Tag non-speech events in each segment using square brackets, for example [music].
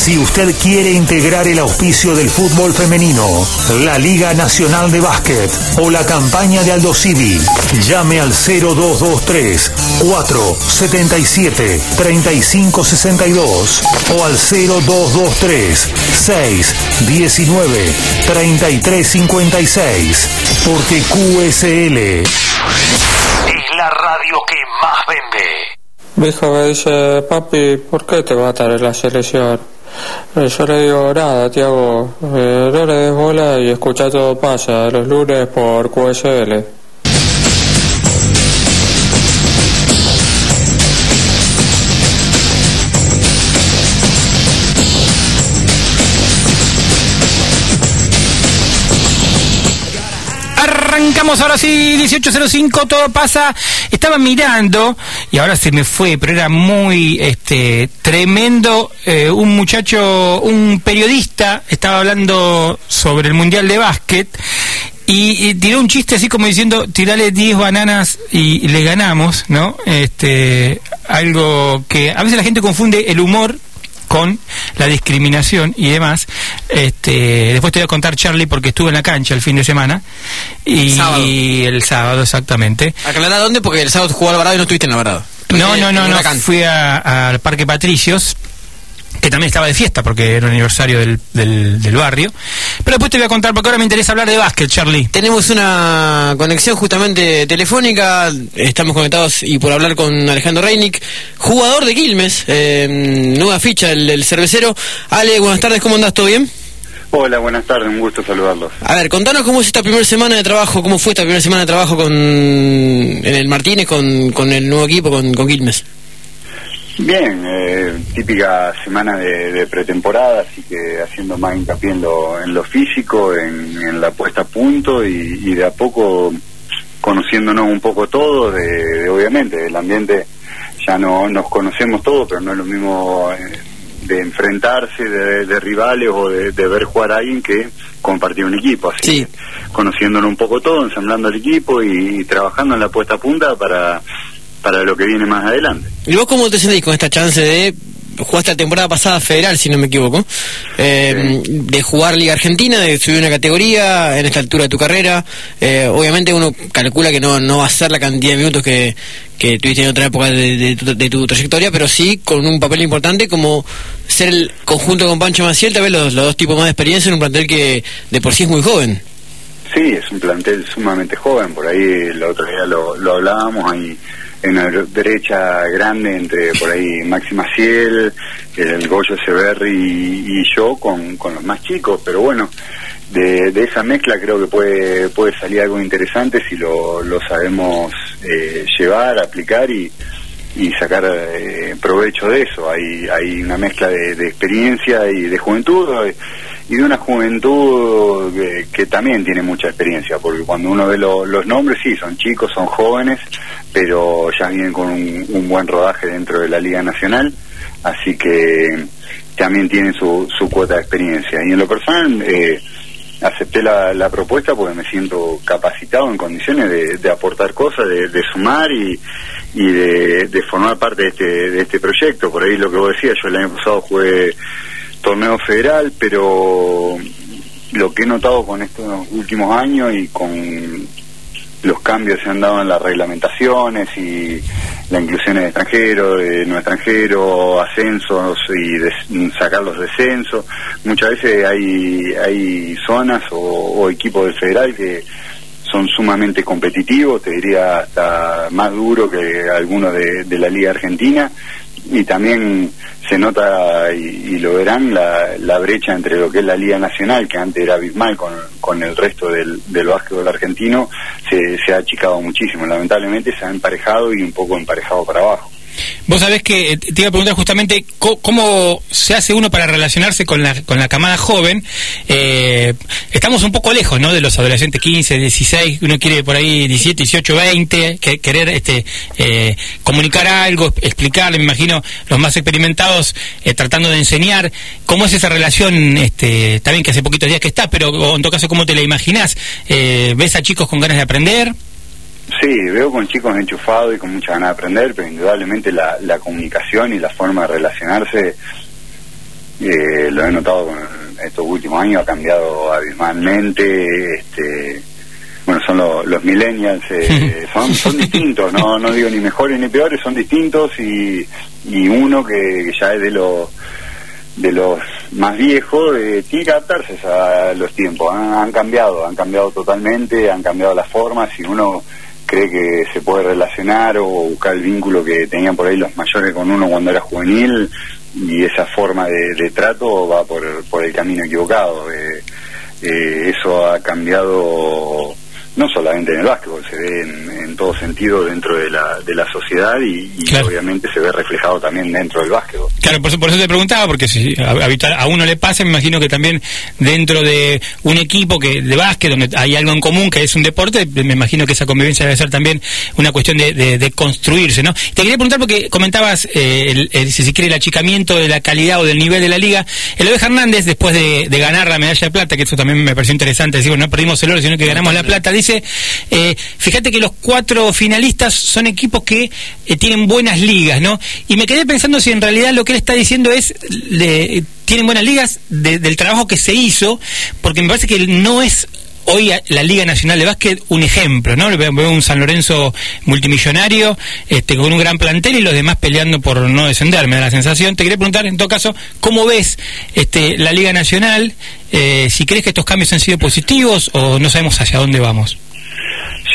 Si usted quiere integrar el auspicio del fútbol femenino, la Liga Nacional de Básquet o la campaña de Aldo Civi, llame al 0223 477 3562 o al 0223 619 3356 porque QSL es la radio que más vende. Mi hijo me dice, papi, ¿por qué te matan en la selección? Eh, Yo le digo, nada, Tiago, eh, no le des bola y escucha todo pasa los lunes por QSL. Arrancamos ahora sí, 18.05, todo pasa. Estaba mirando, y ahora se me fue, pero era muy este, tremendo. eh, un muchacho, un periodista, estaba hablando sobre el Mundial de Básquet. Y, tiró un chiste así como diciendo, tirale 10 bananas y, y le ganamos, ¿no? Este, algo que a veces la gente confunde el humor con la discriminación y demás. Este, después te voy a contar, Charlie, porque estuve en la cancha el fin de semana. Y, Sábado. el sábado, exactamente. Aclará dónde, porque el sábado jugó Alvarado y no estuviste en Alvarado. No, no, no, no. Fui a- al Parque Patricios, que también estaba de fiesta porque era el aniversario del, del, del barrio. Pero después te voy a contar, porque ahora me interesa hablar de básquet, Charlie. Tenemos una conexión justamente telefónica, estamos conectados y por hablar con Alejandro Reinick, jugador de Quilmes, eh, nueva ficha, el, el cervecero. Ale, buenas tardes, ¿cómo andás? ¿Todo bien? Hola, buenas tardes, un gusto saludarlos. A ver, contanos cómo es esta primera semana de trabajo, cómo fue esta primera semana de trabajo con en el Martínez, con, con el nuevo equipo, con, con Quilmes. Bien, eh, típica semana de, de pretemporada, así que haciendo más hincapié en lo, en lo físico, en, en la puesta a punto y, y de a poco conociéndonos un poco todos, de, de, obviamente, del ambiente ya no nos conocemos todos, pero no es lo mismo eh, de enfrentarse de, de rivales o de, ver jugar a alguien que compartir un equipo, así Sí. que conociéndonos un poco todo, ensamblando el equipo y, trabajando en la puesta a punta para, para lo que viene más adelante. ¿Y vos cómo te sentís con esta chance de jugaste la temporada pasada federal, si no me equivoco, eh, de jugar Liga Argentina, de subir una categoría en esta altura de tu carrera? Eh, obviamente uno calcula que no, no va a ser la cantidad de minutos que, que tuviste en otra época de, de tu, de tu trayectoria, pero sí con un papel importante como ser el conjunto con Pancho Maciel, tal vez los, los dos tipos más de experiencia en un plantel que de por sí es muy joven. Sí, es un plantel sumamente joven, por ahí el otro día lo, lo hablábamos, hay en una derecha grande entre por ahí Maxi Maciel, el Goyo Severri y, y yo con, con los más chicos, pero bueno, de, de esa mezcla creo que puede, puede salir algo interesante si lo, lo sabemos eh, llevar, aplicar y, y sacar eh, provecho de eso. Hay, hay una mezcla de, de experiencia y de juventud eh, y de una juventud que, que también tiene mucha experiencia, porque cuando uno ve lo- los nombres, sí, son chicos, son jóvenes, pero ya vienen con un, un buen rodaje dentro de la Liga Nacional, así que también tienen su, su cuota de experiencia. Y en lo personal, eh, acepté la, la propuesta porque me siento capacitado en condiciones de, de aportar cosas, de, de sumar y, y de, de formar parte de este, de este proyecto. Por ahí lo que vos decías, yo el año pasado jugué torneo federal, pero lo que he notado con estos últimos años y con los cambios se han dado en las reglamentaciones y la inclusión de extranjeros, de no extranjeros, ascensos y des- sacar los descensos. Muchas veces hay, hay zonas o, equipos del federal que son sumamente competitivos, te diría hasta más duro que algunos de la Liga Argentina y también se nota y, lo verán la, la brecha entre lo que es la Liga Nacional, que antes era abismal con, con el resto del, del básquetbol argentino, se, se ha achicado muchísimo. Lamentablemente se ha emparejado y un poco emparejado para abajo. Vos sabés que eh, te iba a preguntar justamente cómo se hace uno para relacionarse con la, con la camada joven. Eh, estamos un poco lejos, ¿no? De los adolescentes 15, 16, uno quiere por ahí 17, 18, 20, que, querer este, eh, comunicar algo, explicarle, me imagino, los más experimentados eh, tratando de enseñar. ¿Cómo es esa relación? Este, bien que hace poquitos días que está, pero en todo caso, ¿cómo te la imaginás? Eh, ¿Ves a chicos con ganas de aprender? Sí, veo con chicos enchufados y con mucha ganas de aprender, pero indudablemente la, la comunicación y la forma de relacionarse eh, lo he notado con estos últimos años, ha cambiado abismalmente, este, bueno, son los millennials, eh, son, son distintos, no, no digo ni mejores ni peores, son distintos y, y uno que, ya es de los de los más viejos eh, tiene que adaptarse a los tiempos, han, han, cambiado, han cambiado totalmente, han cambiado las formas y uno cree que se puede relacionar o buscar el vínculo que tenían por ahí los mayores con uno cuando era juvenil y esa forma de, trato va por, por el camino equivocado. Eh, eh, eso ha cambiado no solamente en el básquetbol, se ve en, todo sentido dentro de la, de la sociedad y, obviamente se ve reflejado también dentro del básquetbol. Claro, por eso, por eso te preguntaba, porque si a, a, uno le pasa, me imagino que también dentro de un equipo que de básquet, donde hay algo en común que es un deporte, me imagino que esa convivencia debe ser también una cuestión de, de, construirse, ¿no? Te quería preguntar porque comentabas, eh, el, si se quiere, el achicamiento de la calidad o del nivel de la liga. El Oveja Hernández, después de, ganar la medalla de plata, que eso también me pareció interesante, decir, bueno, no perdimos el oro, sino que ganamos la plata, dice eh, fíjate que los cuatro finalistas son equipos que eh, tienen buenas ligas, ¿no? Y me quedé pensando si en realidad lo que él está diciendo es, tienen buenas ligas del trabajo que se hizo, porque me parece que no es hoy la Liga Nacional de Básquet un ejemplo, ¿no? Veo un San Lorenzo multimillonario, este, con un gran plantel y los demás peleando por no descender, me da la sensación. Te quería preguntar, en todo caso, ¿cómo ves este, la Liga Nacional? Eh, si crees que estos cambios han sido positivos o no sabemos hacia dónde vamos.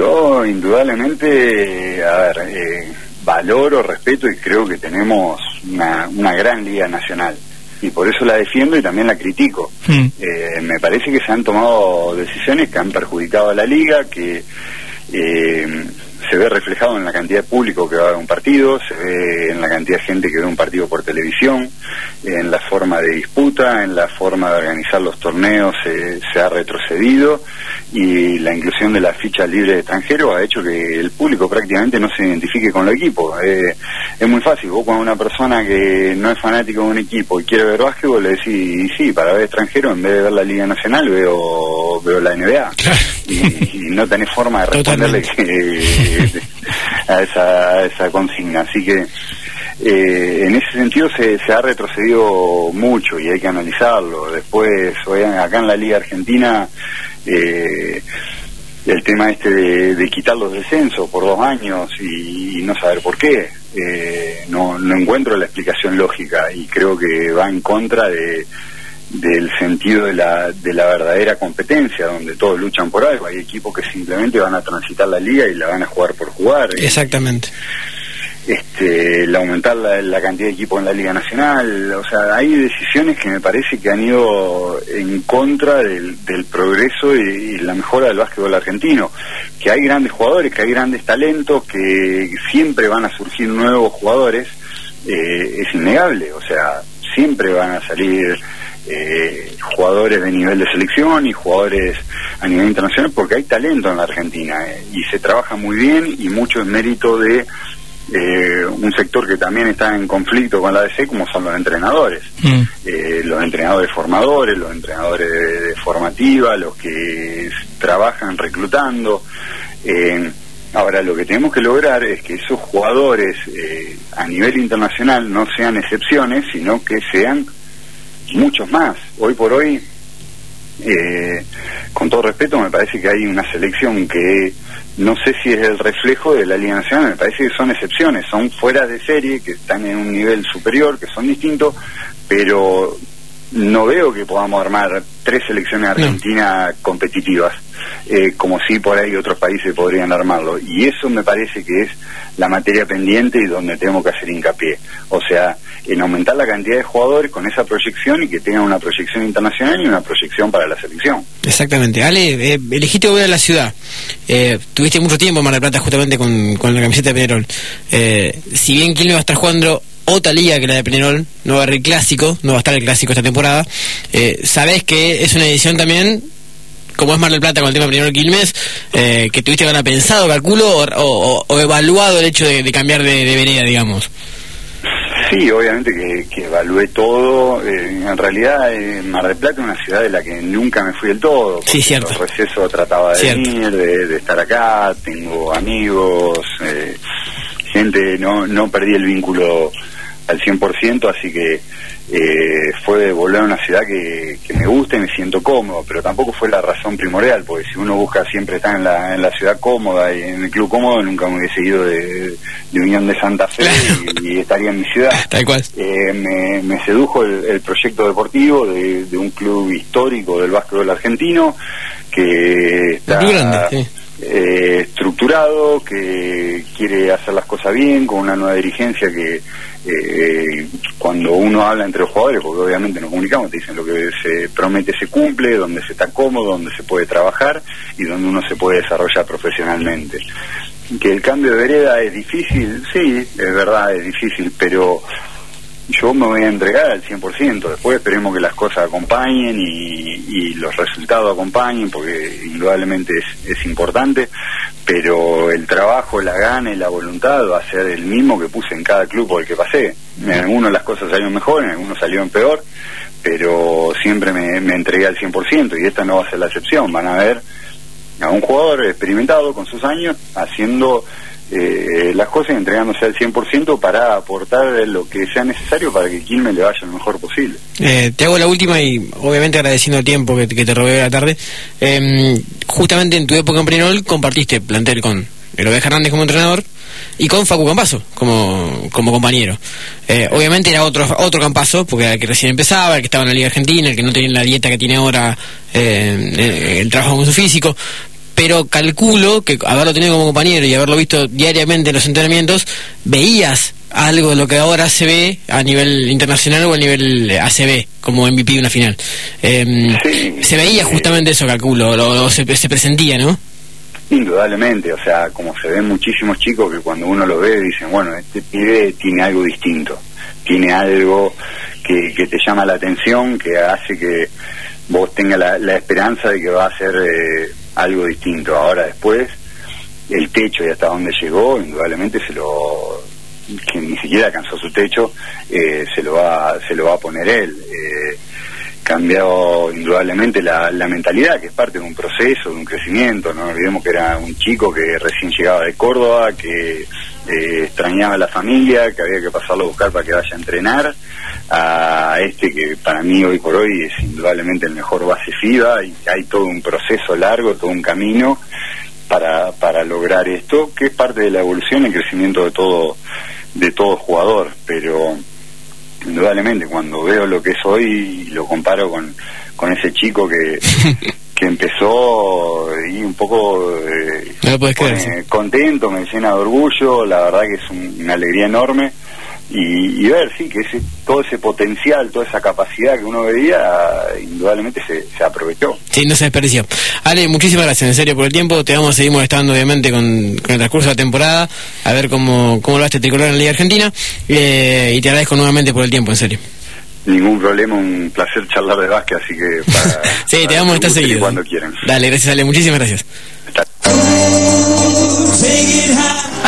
Yo indudablemente, a ver, eh, valoro, respeto y creo que tenemos una, una gran liga nacional y por eso la defiendo y también la critico. Hmm. Eh, me parece que se han tomado decisiones que han perjudicado a la liga, que eh, se ve reflejado en la cantidad de público que va a un partido, se ve en la cantidad de gente que ve un partido por televisión, en la forma de disputa, en la forma de organizar los torneos se ha retrocedido y la inclusión de la ficha libre de extranjero ha hecho que el público prácticamente no se identifique con el equipo. Eh, es muy fácil, vos cuando una persona que no es fanático de un equipo y quiere ver básquetbol le decís, sí, para ver extranjero en vez de ver la Liga Nacional veo, veo la NBA. Y, no tenés forma de responderle a, esa, esa consigna. Así que eh, en ese sentido se, se, ha retrocedido mucho y hay que analizarlo. Después, acá en la Liga Argentina eh, el tema este de, quitar los descensos por dos años y, no saber por qué. Eh, no, no encuentro la explicación lógica y creo que va en contra de del sentido de la, de la verdadera competencia, donde todos luchan por algo. Hay equipos que simplemente van a transitar la liga y la van a jugar por jugar. Exactamente este, el aumentar la, cantidad de equipos en la Liga Nacional, o sea, hay decisiones que me parece que han ido en contra del, progreso y, la mejora del básquetbol argentino, que hay grandes jugadores, que hay grandes talentos, que siempre van a surgir nuevos jugadores, eh, es innegable, o sea, siempre van a salir eh, jugadores de nivel de selección y jugadores a nivel internacional porque hay talento en la Argentina eh, y se trabaja muy bien y mucho es mérito de eh, un sector que también está en conflicto con la ADC como son los entrenadores mm. eh, los entrenadores formadores los entrenadores de, formativa los que trabajan reclutando eh, ahora lo que tenemos que lograr es que esos jugadores a nivel internacional no sean excepciones sino que sean muchos más. Hoy por hoy con todo respeto me parece que hay una selección que no sé si es el reflejo de la Liga Nacional, me parece que son excepciones, son fuera de serie, que están en un nivel superior, que son distintos, pero no veo que podamos armar tres selecciones argentinas competitivas, eh, como si por ahí otros países podrían armarlo. Y eso me parece que es la materia pendiente y donde tenemos que hacer hincapié. O sea, en aumentar la cantidad de jugadores con esa proyección y que tengan una proyección internacional y una proyección para la selección. Exactamente. Ale, eh, elegiste volver a la ciudad. Eh, tuviste mucho tiempo en Mar del Plata justamente con, la camiseta de Peñarol. Eh, si bien Quilmes va a estar jugando otra liga que la de Peñarol, no va a haber el clásico, no va a estar el clásico esta temporada, eh, sabes que es una edición también como es Mar del Plata con el tema Peñarol Quilmes, eh, que tuviste ganas pensado, calculo, o, evaluado el hecho de, cambiar de, de vereda, digamos. Sí, obviamente que, evalué todo. Eh, en realidad, eh, Mar del Plata es una ciudad de la que nunca me fui del todo. Sí, cierto. El receso trataba de venir, de, estar acá, tengo amigos, eh, gente, no, no perdí el vínculo al 100%, así que eh, fue volver a una ciudad que, que, me gusta y me siento cómodo, pero tampoco fue la razón primordial, porque si uno busca siempre estar en la, en la ciudad cómoda y en el club cómodo, nunca me hubiese ido de, de Unión de Santa Fe y, y, estaría en mi ciudad. [laughs] Tal cual. Eh, me, me, sedujo el, el, proyecto deportivo de, de, un club histórico del básquetbol argentino que está... Grande, sí eh, estructurado, que quiere hacer las cosas bien, con una nueva dirigencia que eh, cuando uno habla entre los jugadores, porque obviamente nos comunicamos, te dicen lo que se promete se cumple, donde se está cómodo, donde se puede trabajar y donde uno se puede desarrollar profesionalmente. Que el cambio de vereda es difícil, sí, es verdad, es difícil, pero yo me voy a entregar al 100%. Después esperemos que las cosas acompañen y, los resultados acompañen, porque indudablemente es, es, importante, pero el trabajo, la gana y la voluntad va a ser el mismo que puse en cada club por el que pasé. En algunos las cosas salieron mejor, en algunos salieron peor, pero siempre me, me entregué al 100% y esta no va a ser la excepción. Van a ver a un jugador experimentado con sus años haciendo eh, las cosas entregándose al 100% para aportar lo que sea necesario para que Quilmes le vaya lo mejor posible. Eh, te hago la última y obviamente agradeciendo el tiempo que, te robé la tarde. Eh, justamente en tu época en Prinol compartiste plantel con Elobe Hernández como entrenador y con Facu Campazo como, como compañero. Eh, obviamente era otro otro Campazo, porque era el que recién empezaba, el que estaba en la Liga Argentina, el que no tenía la dieta que tiene ahora, eh, el trabajo con su físico, pero calculo que haberlo tenido como compañero y haberlo visto diariamente en los entrenamientos, veías algo de lo que ahora se ve a nivel internacional o a nivel ACB, como MVP de una final. Eh, sí, se veía justamente eso, calculo, lo, lo, se, se presentía, ¿no? Indudablemente, o sea, como se ven muchísimos chicos que cuando uno lo ve dicen, bueno, este pibe tiene algo distinto, tiene algo que, que te llama la atención, que hace que vos tengas la, la esperanza de que va a ser eh, algo distinto. Ahora después, el techo y hasta dónde llegó, indudablemente se lo que ni siquiera alcanzó su techo, eh, se lo va se lo va a poner él. Eh, cambiado indudablemente la, mentalidad, que es parte de un proceso, de un crecimiento. No olvidemos que era un chico que recién llegaba de Córdoba, que eh, extrañaba a la familia, que había que pasarlo a buscar para que vaya a entrenar, a este que para mí hoy por hoy es indudablemente el mejor base FIBA y hay todo un proceso largo, todo un camino para, para lograr esto, que es parte de la evolución y el crecimiento de todo, de todo jugador, pero indudablemente cuando veo lo que es hoy y lo comparo con, con ese chico que, [laughs] que empezó y un poco eh, no pone, creer, contento, me llena de orgullo, la verdad que es un, una alegría enorme y, y, ver, sí, que ese, todo ese potencial, toda esa capacidad que uno veía, indudablemente se, se aprovechó. Sí, no se desperdició. Ale, muchísimas gracias, en serio, por el tiempo. Te vamos a seguir molestando, obviamente, con, con el transcurso de la temporada, a ver cómo, cómo lo hace tricolor en la Liga Argentina. Eh, y te agradezco nuevamente por el tiempo, en serio. Ningún problema, un placer charlar de básquet, así que para, [laughs] sí, para te vamos a estar seguido. Cuando quieran. Dale, gracias, Ale, muchísimas gracias.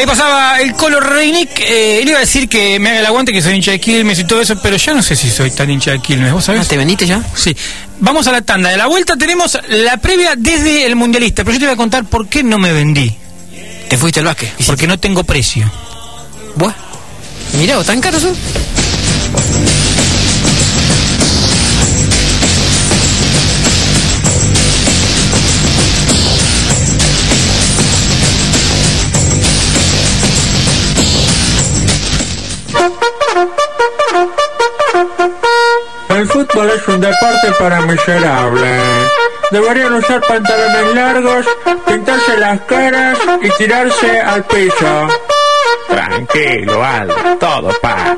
Ahí pasaba el Colo Reinick. Eh, él iba a decir que me haga el aguante, que soy hincha de Quilmes y todo eso, pero ya no sé si soy tan hincha de Quilmes. ¿Vos sabés? ¿Te vendiste ya? Sí. Vamos a la tanda. De la vuelta tenemos la previa desde el Mundialista, pero yo te voy a contar por qué no me vendí. ¿Te fuiste al básquet? Porque no tengo precio. Buah. Mirá, ¿tan caros son? Es un deporte para miserables. Deberían usar pantalones largos, pintarse las caras y tirarse al piso. Tranquilo, Aldo, todo pasa.